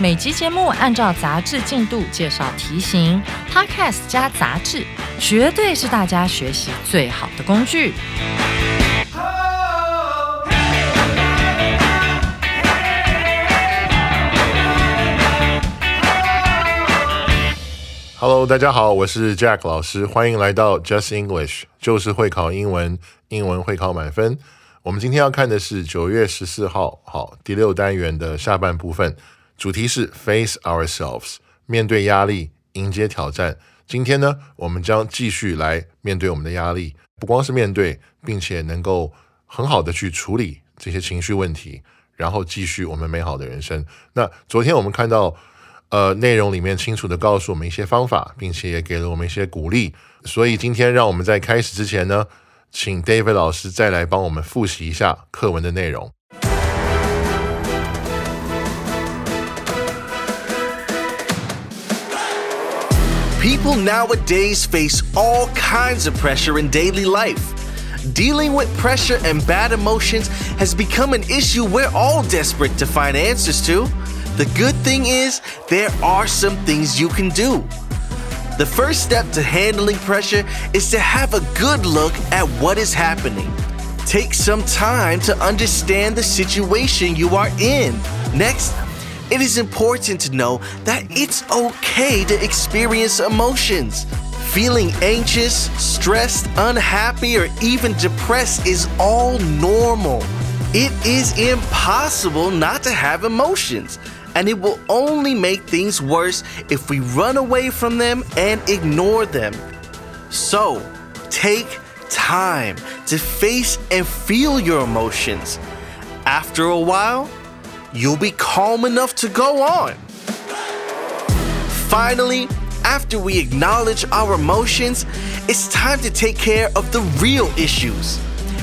每集节目按照杂志进度介绍题型，Podcast 加杂志，绝对是大家学习最好的工具。Hello，大家好，我是 Jack 老师，欢迎来到 Just English，就是会考英文，英文会考满分。我们今天要看的是九月十四号，好第六单元的下半部分，主题是 Face ourselves，面对压力，迎接挑战。今天呢，我们将继续来面对我们的压力，不光是面对，并且能够很好的去处理这些情绪问题，然后继续我们美好的人生。那昨天我们看到。呃，内容里面清楚的告诉我们一些方法，并且也给了我们一些鼓励。所以今天让我们在开始之前呢，请 David 老师再来帮我们复习一下课文的内容。People nowadays face all kinds of pressure in daily life. Dealing with pressure and bad emotions has become an issue we're all desperate to find answers to. The good thing is, there are some things you can do. The first step to handling pressure is to have a good look at what is happening. Take some time to understand the situation you are in. Next, it is important to know that it's okay to experience emotions. Feeling anxious, stressed, unhappy, or even depressed is all normal. It is impossible not to have emotions and it will only make things worse if we run away from them and ignore them. So, take time to face and feel your emotions. After a while, you'll be calm enough to go on. Finally, after we acknowledge our emotions, it's time to take care of the real issues.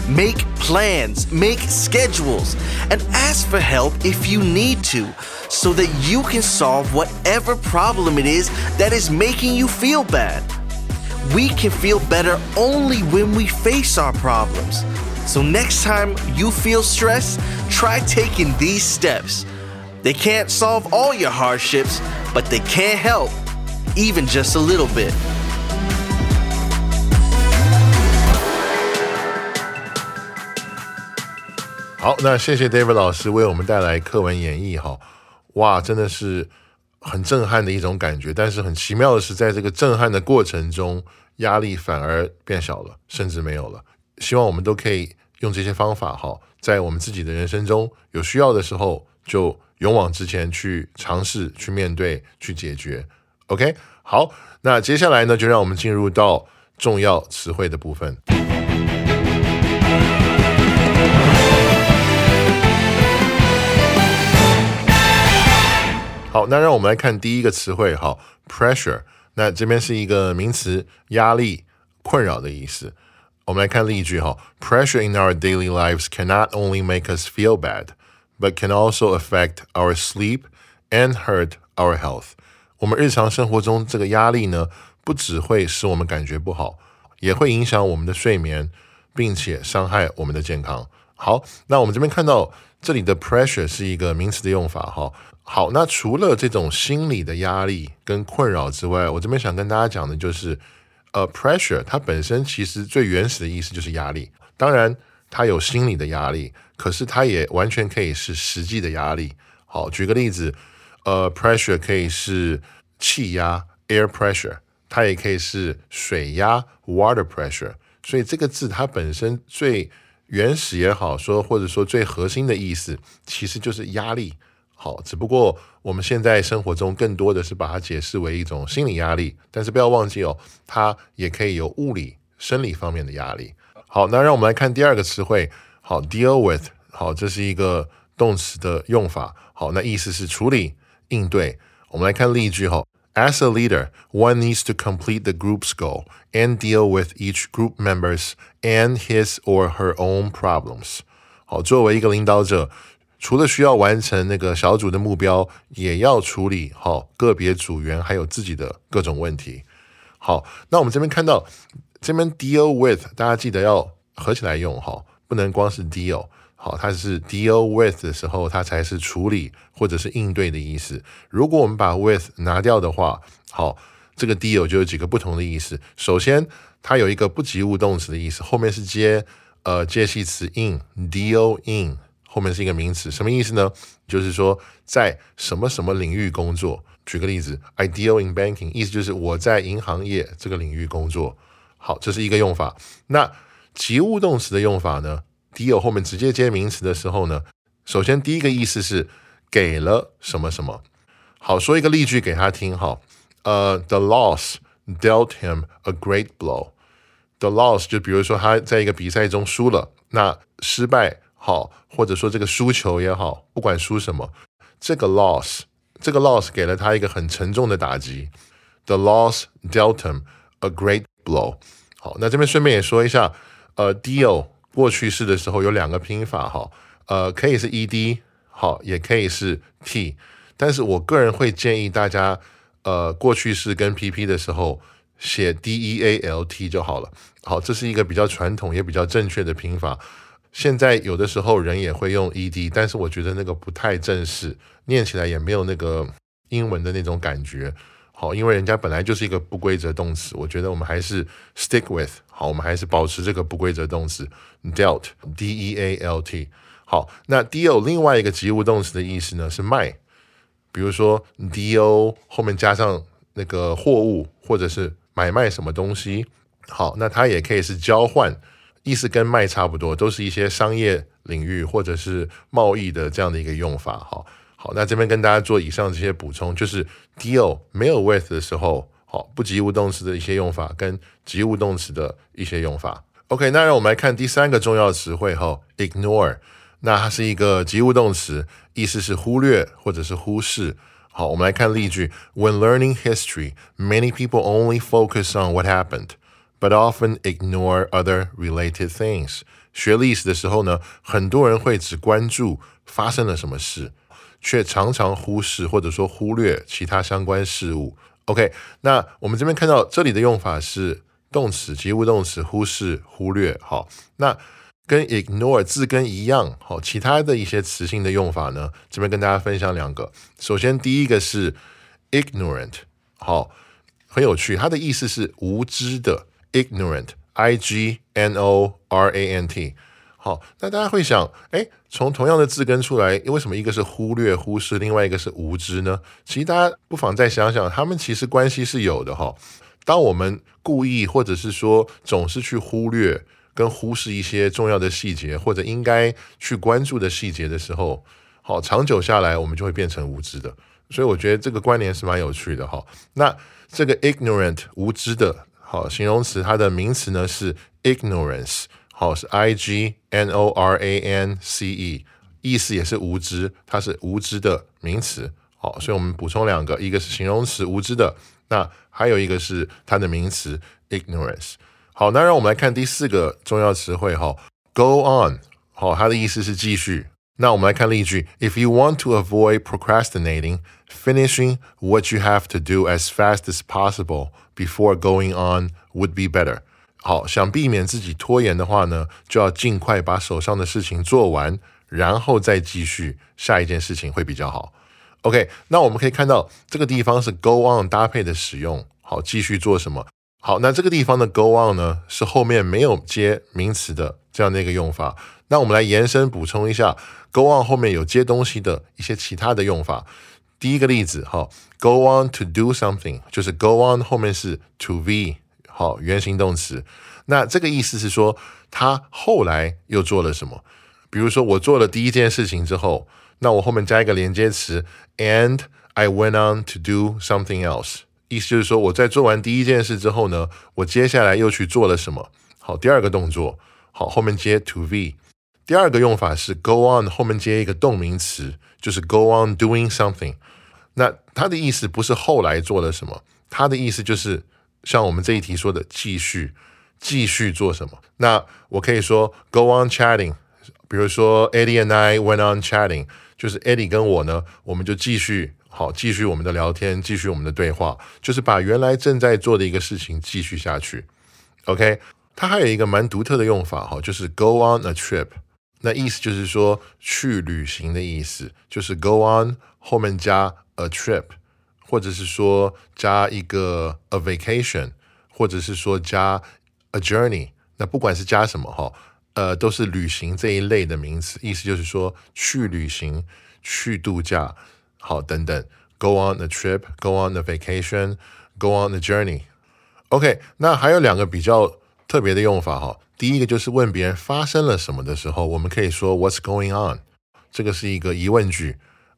Make plans, make schedules, and ask for help if you need to so that you can solve whatever problem it is that is making you feel bad. We can feel better only when we face our problems. So, next time you feel stressed, try taking these steps. They can't solve all your hardships, but they can help, even just a little bit. 好，那谢谢 David 老师为我们带来课文演绎哈。哇，真的是很震撼的一种感觉。但是很奇妙的是，在这个震撼的过程中，压力反而变小了，甚至没有了。希望我们都可以 用这些方法，哈，在我们自己的人生中有需要的时候，就勇往直前去尝试、去面对、去解决。OK，好，那接下来呢，就让我们进入到重要词汇的部分。好，那让我们来看第一个词汇，哈，pressure。那这边是一个名词，压力、困扰的意思。我们来看例句，哈，pressure in our daily lives cannot only make us feel bad, but can also affect our sleep and hurt our health。我们日常生活中这个压力呢，不只会使我们感觉不好，也会影响我们的睡眠，并且伤害我们的健康。好，那我们这边看到这里的 pressure 是一个名词的用法，哈。好，那除了这种心理的压力跟困扰之外，我这边想跟大家讲的就是，呃，pressure 它本身其实最原始的意思就是压力。当然，它有心理的压力，可是它也完全可以是实际的压力。好，举个例子，呃，pressure 可以是气压 （air pressure），它也可以是水压 （water pressure）。所以这个字它本身最原始也好说，或者说最核心的意思，其实就是压力。好，只不过我们现在生活中更多的是把它解释为一种心理压力，但是不要忘记哦，它也可以有物理、生理方面的压力。好，那让我们来看第二个词汇，好，deal with，好，这是一个动词的用法。好，那意思是处理、应对。我们来看例句哈。As a leader, one needs to complete the group's goal and deal with each group member's and his or her own problems. 好，作为一个领导者，除了需要完成那个小组的目标，也要处理好个别组员还有自己的各种问题。好，那我们这边看到这边 deal with，大家记得要合起来用哈，不能光是 deal。好，它是 deal with 的时候，它才是处理或者是应对的意思。如果我们把 with 拿掉的话，好，这个 deal 就有几个不同的意思。首先，它有一个不及物动词的意思，后面是接呃介系词 in，deal in，后面是一个名词，什么意思呢？就是说在什么什么领域工作。举个例子，I deal in banking，意思就是我在银行业这个领域工作。好，这是一个用法。那及物动词的用法呢？deal 后面直接接名词的时候呢，首先第一个意思是给了什么什么。好，说一个例句给他听哈。呃，The loss dealt him a great blow. The loss 就比如说他在一个比赛中输了，那失败好，或者说这个输球也好，不管输什么，这个 loss 这个 loss 给了他一个很沉重的打击。The loss dealt him a great blow. 好，那这边顺便也说一下，呃，deal。过去式的时候有两个拼法哈，呃，可以是 e d 好，也可以是 t，但是我个人会建议大家，呃，过去式跟 p p 的时候写 d e a l t 就好了。好，这是一个比较传统也比较正确的拼法。现在有的时候人也会用 e d，但是我觉得那个不太正式，念起来也没有那个英文的那种感觉。好，因为人家本来就是一个不规则动词，我觉得我们还是 stick with。好，我们还是保持这个不规则动词 dealt，d e a l t。好，那 deal 另外一个及物动词的意思呢是卖，比如说 deal 后面加上那个货物或者是买卖什么东西。好，那它也可以是交换，意思跟卖差不多，都是一些商业领域或者是贸易的这样的一个用法。好。好，那这边跟大家做以上这些补充，就是 deal 没有 with 的时候，好不及物动词的一些用法，跟及物动词的一些用法。OK，那让我们来看第三个重要词汇哈，ignore。那它是一个及物动词，意思是忽略或者是忽视。好，我们来看例句：When learning history, many people only focus on what happened, but often ignore other related things。学历史的时候呢，很多人会只关注发生了什么事。却常常忽视或者说忽略其他相关事物。OK，那我们这边看到这里的用法是动词及物动词忽视、忽略。好，那跟 ignore 字根一样。好，其他的一些词性的用法呢，这边跟大家分享两个。首先第一个是 ignorant，好，很有趣，它的意思是无知的。Ignorant，i g n o r a n t。好，那大家会想，哎，从同样的字根出来，为什么一个是忽略、忽视，另外一个是无知呢？其实大家不妨再想想，他们其实关系是有的哈。当我们故意或者是说总是去忽略跟忽视一些重要的细节，或者应该去关注的细节的时候，好，长久下来我们就会变成无知的。所以我觉得这个关联是蛮有趣的哈。那这个 ignorant 无知的，好，形容词它的名词呢是 ignorance。好是 I G N O R A N C E，意思也是无知，它是无知的名词。好，所以我们补充两个，一个是形容词无知的，那还有一个是它的名词 ignorance。好，那让我们来看第四个重要词汇哈，go on。好，它的意思是继续。那我们来看例句：If you want to avoid procrastinating, finishing what you have to do as fast as possible before going on would be better. 好，想避免自己拖延的话呢，就要尽快把手上的事情做完，然后再继续下一件事情会比较好。OK，那我们可以看到这个地方是 go on 搭配的使用。好，继续做什么？ 好，那这个地方的 go on 呢，是后面没有接名词的这样的一个用法。那我们来延伸补充一下，go on 后面有接东西的一些其他的用法。第一个例子，好，go on to do something，就是 go on 后面是 to be。好，原形动词，那这个意思是说，他后来又做了什么？比如说，我做了第一件事情之后，那我后面加一个连接词，and I went on to do something else，意思就是说，我在做完第一件事之后呢，我接下来又去做了什么？好，第二个动作，好，后面接 to be。第二个用法是 go on 后面接一个动名词，就是 go on doing something。那它的意思不是后来做了什么，它的意思就是像我们这一题说的继续继续做什么。那我可以说 go on chatting，比如说 Eddie and I went on chatting，就是 Eddie 跟我呢，我们就继续好继续我们的聊天，继续我们的对话，就是把原来正在做的一个事情继续下去。OK，它还有一个蛮独特的用法哈，就是 go on a trip。那意思就是说去旅行的意思，就是 go on 后面加 a trip，或者是说加一个 a vacation，或者是说加 a journey。那不管是加什么哈，呃，都是旅行这一类的名词，意思就是说去旅行、去度假，好等等。go on a trip，go on a vacation，go on a journey。OK，那还有两个比较特别的用法哈。第一个就是问别人发生了什么的时候，我们可以说 What's going on？这个是一个疑问句。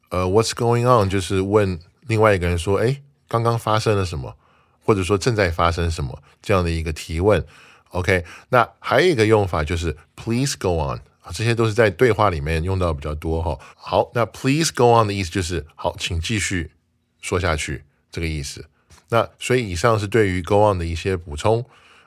呃，What's going on？就是问另外一个人说，哎，刚刚发生了什么，或者说正在发生什么这样的一个提问。OK，那还有一个用法就是 Please go on 啊，这些都是在对话里面用到比较多哈。好，那 Please go on 的意思就是好，请继续说下去这个意思。那所以以上是对于 go on 的一些补充。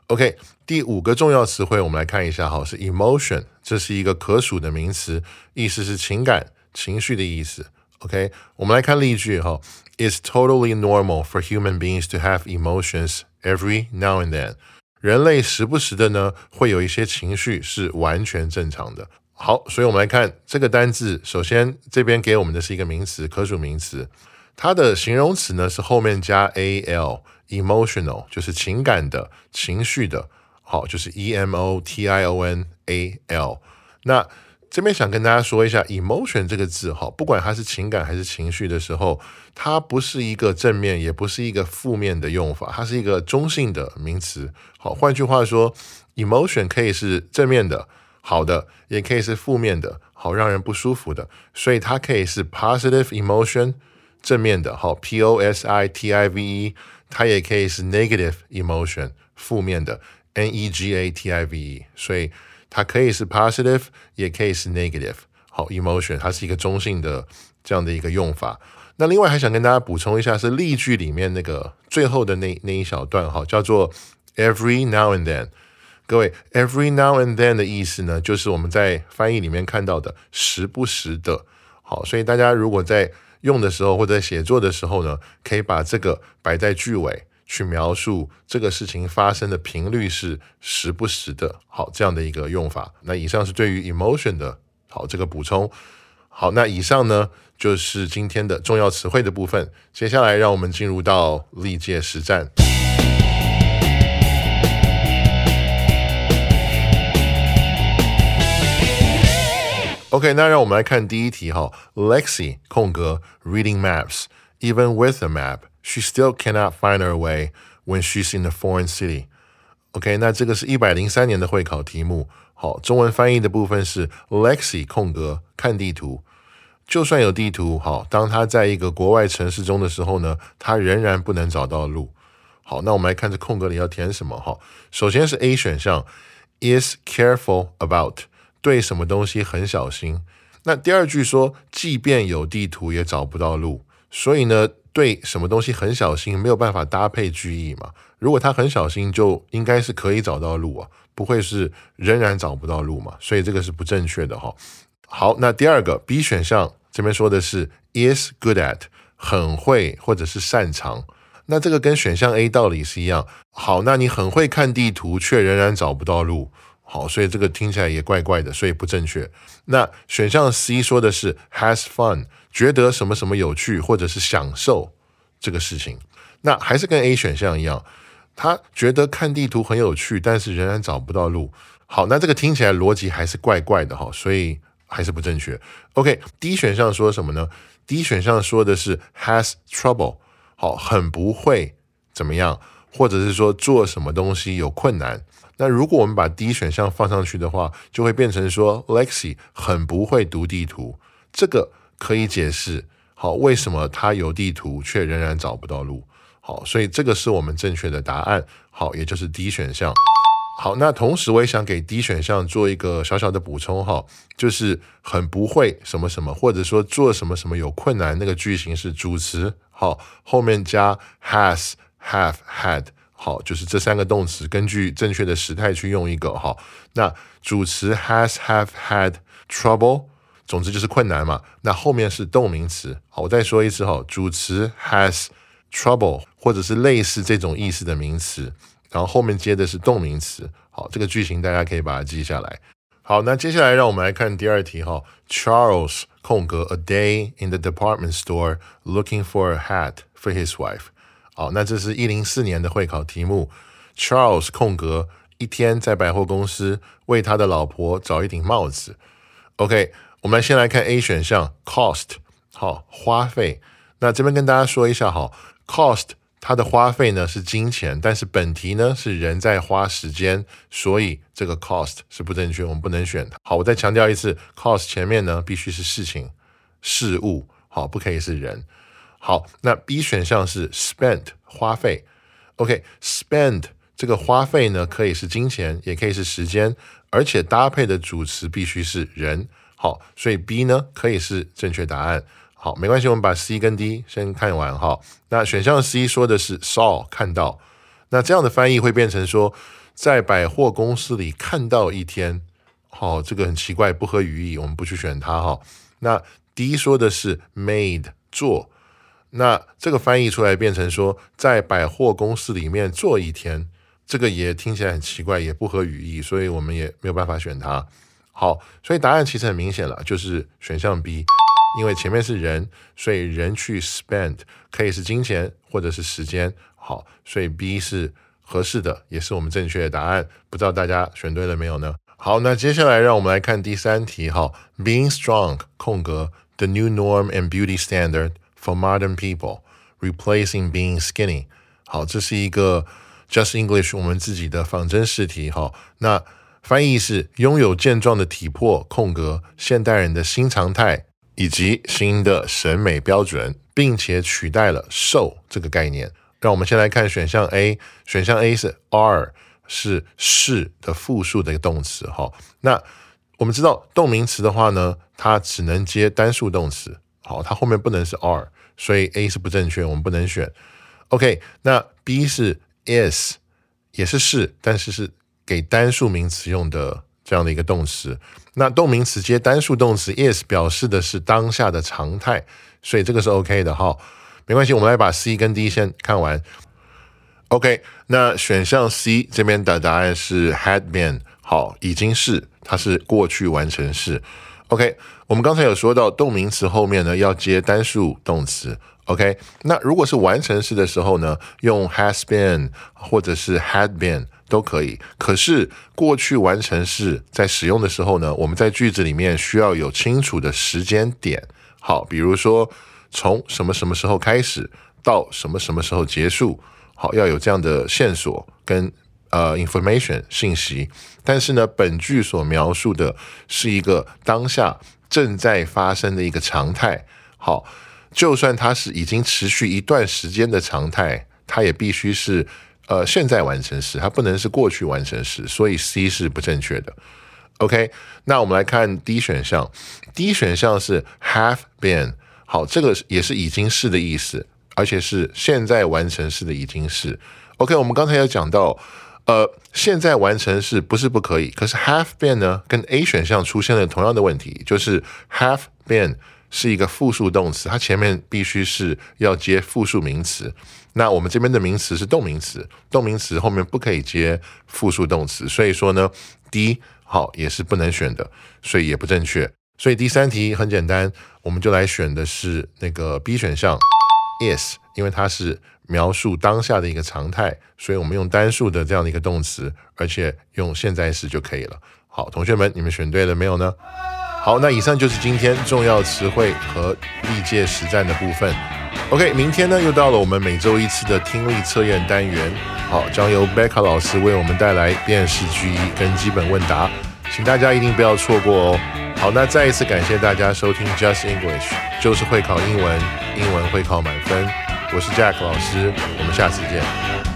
OK，第五个重要词汇，我们来看一下，哈，是 emotion，这是一个可数的名词，意思是情感、情绪的意思。OK，我们来看例句，哈，It's totally normal for human beings to have emotions every now and then。人类时不时的呢，会有一些情绪，是完全正常的。好，所以我们来看这个单字，首先这边给我们的是一个名词，可数名词，它的形容词呢是后面加 al。emotional 就是情感的、情绪的，好，就是 e m o t i o n a l。那这边想跟大家说一下，emotion 这个字，哈，不管它是情感还是情绪的时候，它不是一个正面，也不是一个负面的用法，它是一个中性的名词。好，换句话说，emotion 可以是正面的、好的，也可以是负面的、好让人不舒服的，所以它可以是 positive emotion 正面的，好，p o s i t i v e。它也可以是 negative emotion 负面的 n e g a t i v e，所以它可以是 positive，也可以是 negative。好，emotion 它是一个中性的这样的一个用法。那另外还想跟大家补充一下，是例句里面那个最后的那那一小段哈，叫做 every now and then。各位，every now and then 的意思呢，就是我们在翻译里面看到的时不时的。好，所以大家如果在用的时候或者写作的时候呢，可以把这个摆在句尾，去描述这个事情发生的频率是时不时的。好，这样的一个用法。那以上是对于 emotion 的好这个补充。好，那以上呢就是今天的重要词汇的部分。接下来让我们进入到历届实战。OK，那让我们来看第一题哈。Lexi 空格 reading maps. Even with a map, she still cannot find her way when she's in a foreign city. OK，那这个是一百零三年的会考题目。好，中文翻译的部分是 Lexi 空格看地图。就算有地图，好，当她在一个国外城市中的时候呢，她仍然不能找到路。好，那我们来看这空格里要填什么哈。首先是 A 选项，is careful about。对什么东西很小心。那第二句说，即便有地图也找不到路。所以呢，对什么东西很小心，没有办法搭配句意嘛？如果他很小心，就应该是可以找到路啊，不会是仍然找不到路嘛？所以这个是不正确的哈。好，那第二个 B 选项这边说的是 is good at，很会或者是擅长。那这个跟选项 A 道理是一样。好，那你很会看地图，却仍然找不到路。好，所以这个听起来也怪怪的，所以不正确。那选项 C 说的是 has fun，觉得什么什么有趣，或者是享受这个事情。那还是跟 A 选项一样，他觉得看地图很有趣，但是仍然找不到路。好，那这个听起来逻辑还是怪怪的哈，所以还是不正确。OK，D 选项说什么呢？D 选项说的是 has trouble，好，很不会怎么样，或者是说做什么东西有困难。那如果我们把 D 选项放上去的话，就会变成说 Lexi 很不会读地图，这个可以解释好为什么他有地图却仍然找不到路。好，所以这个是我们正确的答案。好，也就是 D 选项。好，那同时我也想给 D 选项做一个小小的补充哈，就是很不会什么什么，或者说做什么什么有困难，那个句型是主词，好，后面加 has、have、had，好，就是这三个动词，根据正确的时态去用一个哈。那主词 has、have、had trouble，总之就是困难嘛。那后面是动名词，好，我再说一次哈，主词 has trouble，或者是类似这种意思的名词。然后后面接的是动名词，好，这个句型大家可以把它记下来。好，那接下来让我们来看第二题哈。Charles 空格 a day in the department store looking for a hat for his wife。好，那这是一零四年的会考题目。Charles 空格一天在百货公司为他的老婆找一顶帽子。OK，我们先来看 A 选项 cost，好，花费。那这边跟大家说一下哈，cost。它的花费呢是金钱，但是本题呢是人在花时间，所以这个 cost 是不正确，我们不能选它。好，我再强调一次，cost 前面呢必须是事情、事物，好，不可以是人。好，那 B 选项是 spent 花费，OK，spend 这个花费呢可以是金钱，也可以是时间，而且搭配的主词必须是人。好，所以 B 呢可以是正确答案。好，没关系，我们把 C 跟 D 先看完哈。那选项 C 说的是 saw 看到，那这样的翻译会变成说在百货公司里看到一天。好，这个很奇怪，不合语义，我们不去选它哈。那 D 说的是 made 做，那这个翻译出来变成说在百货公司里面做一天，这个也听起来很奇怪，也不合语义，所以我们也没有办法选它。好，所以答案其实很明显了，就是选项 B。因为前面是人，所以人去 spend 可以是金钱或者是时间。好，所以 B 是合适的，也是我们正确的答案。不知道大家选对了没有呢？好，那接下来让我们来看第三题。哈，Being strong 空格 the new norm and beauty standard for modern people replacing being skinny。好，这是一个 Just English 我们自己的仿真试题。哈，那翻译是拥有健壮的体魄空格现代人的新常态。以及新的审美标准，并且取代了瘦这个概念。让我们先来看选项 A，选项 A 是 are，是是的复数的一个动词。哈，那我们知道动名词的话呢，它只能接单数动词。好，它后面不能是 are，所以 A 是不正确，我们不能选。OK，那 B 是 is，也是是，但是是给单数名词用的。这样的一个动词，那动名词接单数动词 is 表示的是当下的常态，所以这个是 OK 的哈，没关系，我们来把 C 跟 D 先看完。OK，那选项 C 这边的答案是 had been，好，已经是，它是过去完成式。OK，我们刚才有说到动名词后面呢要接单数动词。OK，那如果是完成式的时候呢，用 has been 或者是 had been。都可以，可是过去完成式在使用的时候呢，我们在句子里面需要有清楚的时间点。好，比如说从什么什么时候开始到什么什么时候结束，好，要有这样的线索跟呃 information 信息。但是呢，本句所描述的是一个当下正在发生的一个常态。好，就算它是已经持续一段时间的常态，它也必须是。呃，现在完成时，它不能是过去完成时，所以 C 是不正确的。OK，那我们来看 D 选项，D 选项是 have been，好，这个也是已经是的意思，而且是现在完成式的已经是。OK，我们刚才有讲到，呃，现在完成式不是不可以，可是 have been 呢，跟 A 选项出现了同样的问题，就是 have been 是一个复数动词，它前面必须是要接复数名词。那我们这边的名词是动名词，动名词后面不可以接复数动词，所以说呢，D 好也是不能选的，所以也不正确。所以第三题很简单，我们就来选的是那个 B 选项，is，因为它是描述当下的一个常态，所以我们用单数的这样的一个动词，而且用现在时就可以了。好，同学们，你们选对了没有呢？好，那以上就是今天重要词汇和历届实战的部分。OK，明天呢又到了我们每周一次的听力测验单元，好，将由 Becca 老师为我们带来辨识句意跟基本问答，请大家一定不要错过哦。好，那再一次感谢大家收听 Just English，就是会考英文，英文会考满分。我是 Jack 老师，我们下次见。